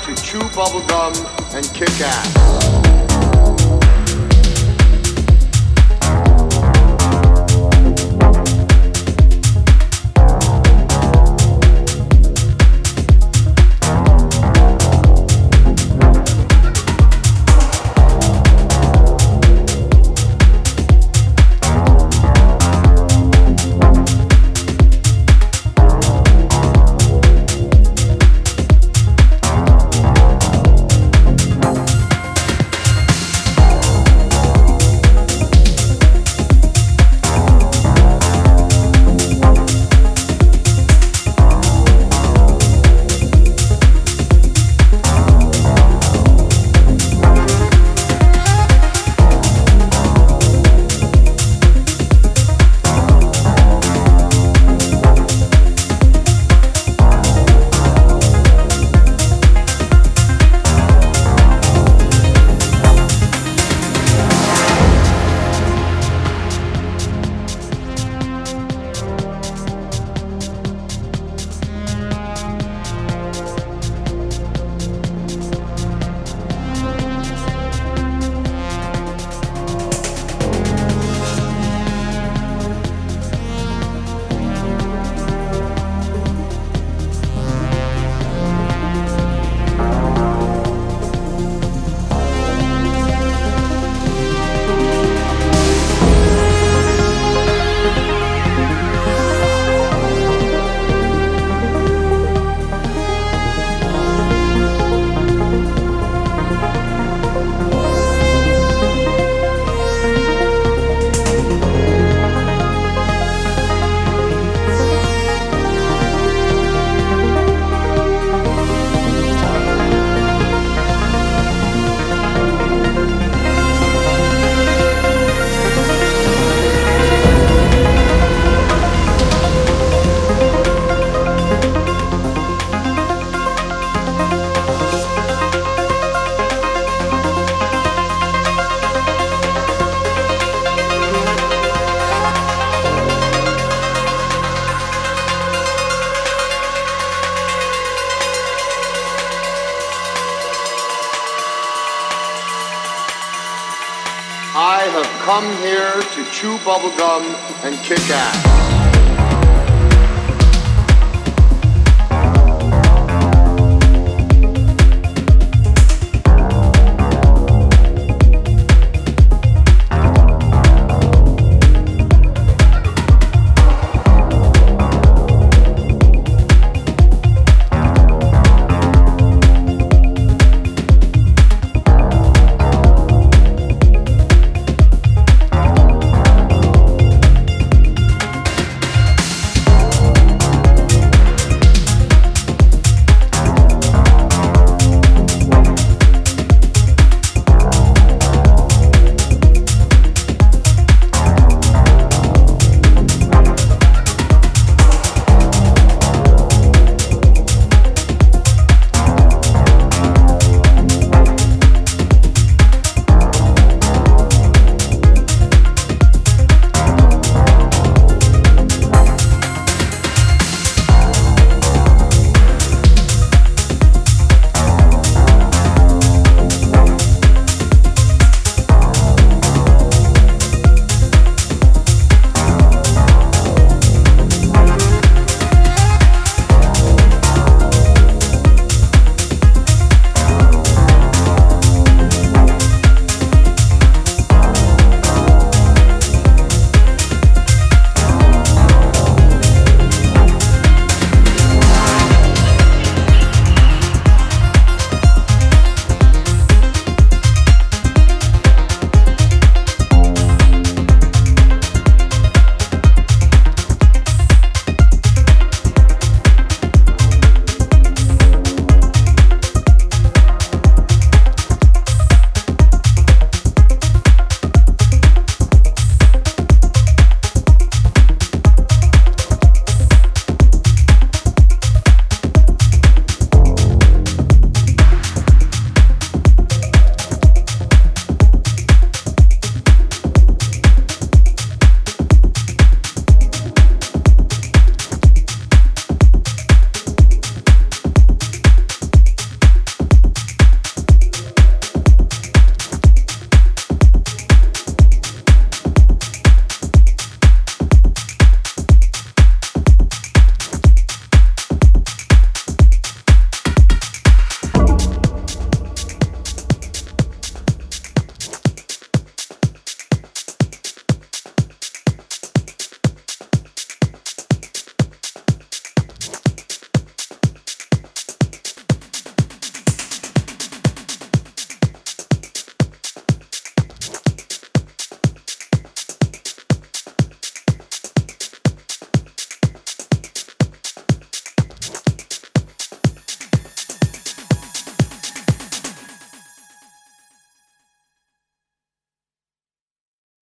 to chew bubblegum and kick ass.